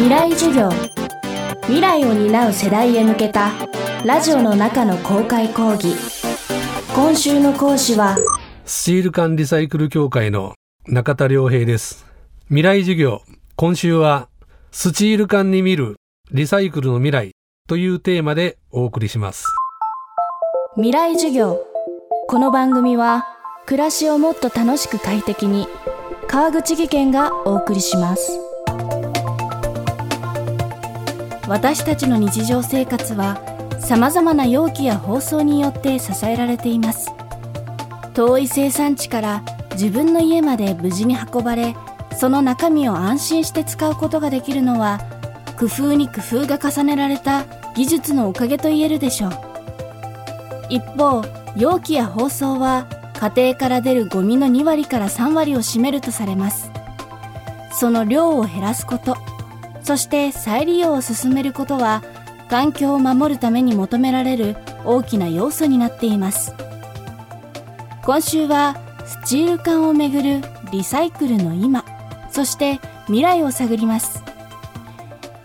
未来授業。未来を担う世代へ向けたラジオの中の公開講義。今週の講師はスチール缶リサイクル協会の中田良平です。未来授業。今週はスチール缶に見るリサイクルの未来というテーマでお送りします。未来授業。この番組は暮らしをもっと楽しく快適に川口義賢がお送りします私たちの日常生活はさまざまな容器や包装によって支えられています。遠い生産地から自分の家まで無事に運ばれその中身を安心して使うことができるのは工夫に工夫が重ねられた技術のおかげと言えるでしょう。一方容器や包装は家庭から出るゴミの2割から3割を占めるとされます。その量を減らすこと。そして再利用を進めることは環境を守るために求められる大きな要素になっています。今週はスチール缶をめぐるリサイクルの今そして未来を探ります。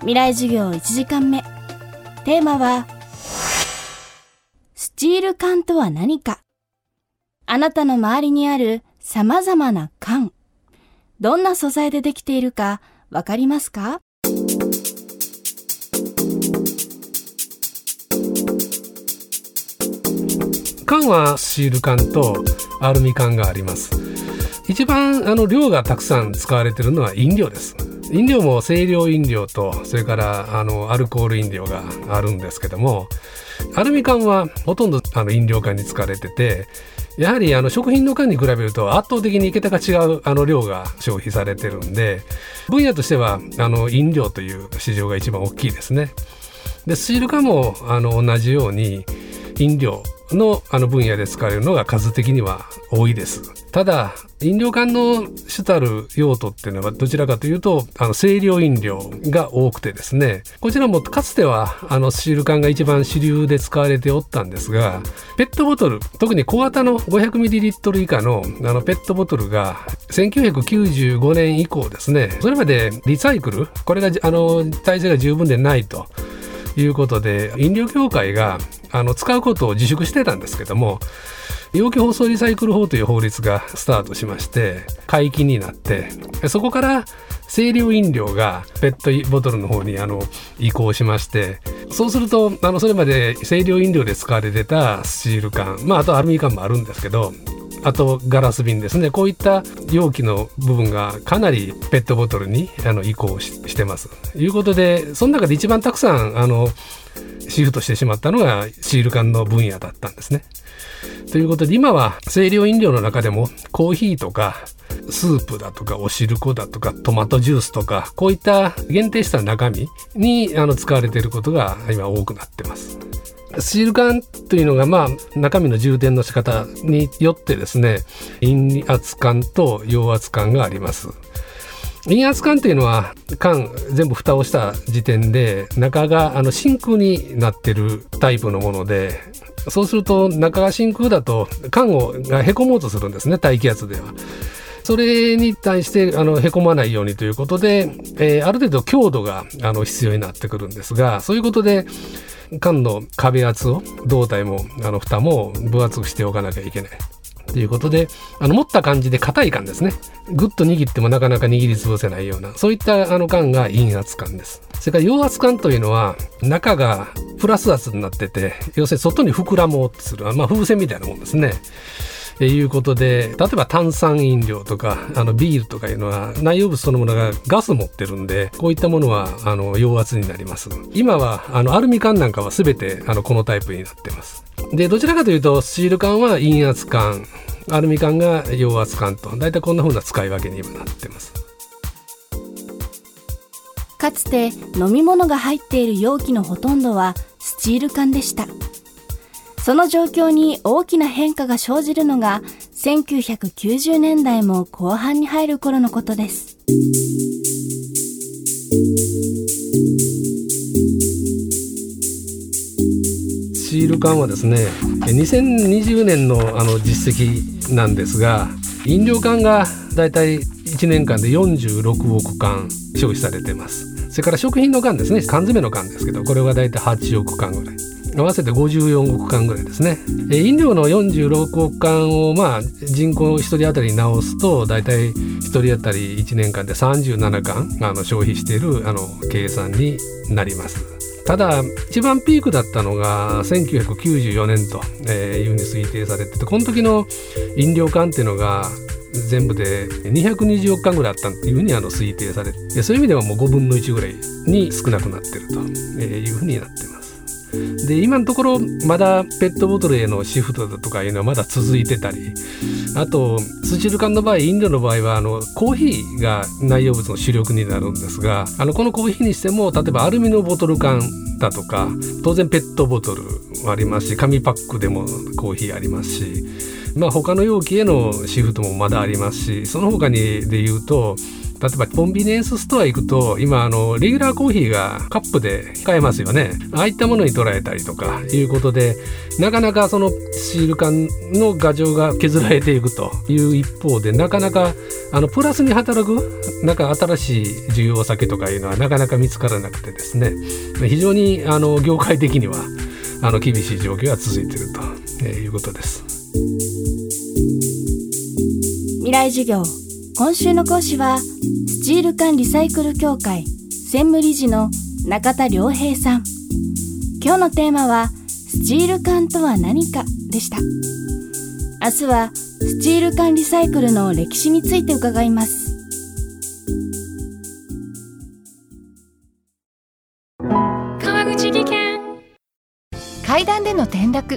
未来授業1時間目。テーマはスチール缶とは何か。あなたの周りにある様々な缶。どんな素材でできているかわかりますか？缶はシール缶とアルミ缶があります。一番あの量がたくさん使われているのは飲料です。飲料も清涼飲料とそれからあのアルコール飲料があるんですけどもアルミ缶はほとんどあの飲料缶に使われててやはりあの食品の缶に比べると圧倒的に桁が違うあの量が消費されてるんで分野としてはあの飲料という市場が一番大きいですね。でスチール缶もあの同じように飲料のあの分野で使われるのが数的には多いです。ただ飲料缶の主たる用途っていうのはどちらかというとあの清涼飲料が多くてですねこちらもかつてはあのシール缶が一番主流で使われておったんですがペットボトル特に小型の 500ml 以下のあのペットボトルが1995年以降ですねそれまでリサイクルこれがあの体制が十分でないということで飲料協会があの使うことを自粛してたんですけども容器包装リサイクル法という法律がスタートしまして解禁になってそこから清涼飲料がペットボトルの方にあの移行しましてそうするとあのそれまで清涼飲料で使われてたスチール缶まああとアルミ缶もあるんですけどあとガラス瓶ですね。こういった容器の部分がかなりペットボトルにあの移行してます。ということでその中で一番たくさんあのシフトしてしまったのがシール缶の分野だったんですね。ということで今は清涼飲料の中でもコーヒーとかスープだとかお汁粉だとかトマトジュースとかこういった限定した中身にあの使われていることが今多くなってます。シール缶というのがまあ中身の充填の仕方によってですね陰圧缶と陽圧缶があります。陰圧管っていうのは缶全部蓋をした時点で中があの真空になってるタイプのものでそうすると中が真空だと缶をがへこもうとするんですね大気圧では。それに対してあのへこまないようにということで、えー、ある程度強度があの必要になってくるんですがそういうことで缶の壁圧を胴体もあの蓋も分厚くしておかなきゃいけない。ということで、あの持った感じで硬い感ですね。ぐっと握ってもなかなか握りつぶせないような、そういったあの感が陰圧感です。それから陽圧感というのは、中がプラス圧になってて、要するに外に膨らもうとする、まあ風船みたいなもんですね。えいうことで例えば炭酸飲料とかあのビールとかいうのは内容物そのものがガス持ってるんでこういったものはあの陽圧になります今はあのアルミ缶なんかは全てあのこのタイプになってますでどちらかというとスチール缶は陰圧缶アルミ缶が陽圧缶と大体こんな風な使い分けに今なってますかつて飲み物が入っている容器のほとんどはスチール缶でしたその状況に大きな変化が生じるのが1990年代も後半に入る頃のことです。シール缶はですね2020年のあの実績なんですが飲料缶がだいたい1年間で46億缶消費されてます。それから食品の缶ですね缶詰の缶ですけどこれはだいたい8億缶ぐらい。合わせて54億缶ぐらいですね。飲料の46億缶をまあ人口1人当たりに直すと大体1人当たり1年間で37缶あの消費しているあの計算になります。ただ一番ピークだったのが1994年というふうに推定されててこの時の飲料缶っていうのが全部で220億缶ぐらいあったというふうにあの推定されてそういう意味ではもう5分の1ぐらいに少なくなってるというふうになってます。で今のところまだペットボトルへのシフトだとかいうのはまだ続いてたりあとスチール缶の場合飲料の場合はあのコーヒーが内容物の主力になるんですがあのこのコーヒーにしても例えばアルミのボトル缶だとか当然ペットボトルもありますし紙パックでもコーヒーありますしまあ他の容器へのシフトもまだありますしその他にで言うと例えばコンビニエンスストア行くと今あのレギュラーコーヒーがカップで買えますよねああいったものに捉えたりとかいうことでなかなかそのシール感の牙城が削られていくという一方でなかなかあのプラスに働くなんか新しい需要先とかいうのはなかなか見つからなくてですね非常にあの業界的にはあの厳しい状況が続いているということです。未来授業今週の講師はスチール缶リサイクル協会専務理事の中田良平さん。今日のテーマはスチール缶とは何かでした。明日はスチール缶リサイクルの歴史について伺います。川口技研。階段での転落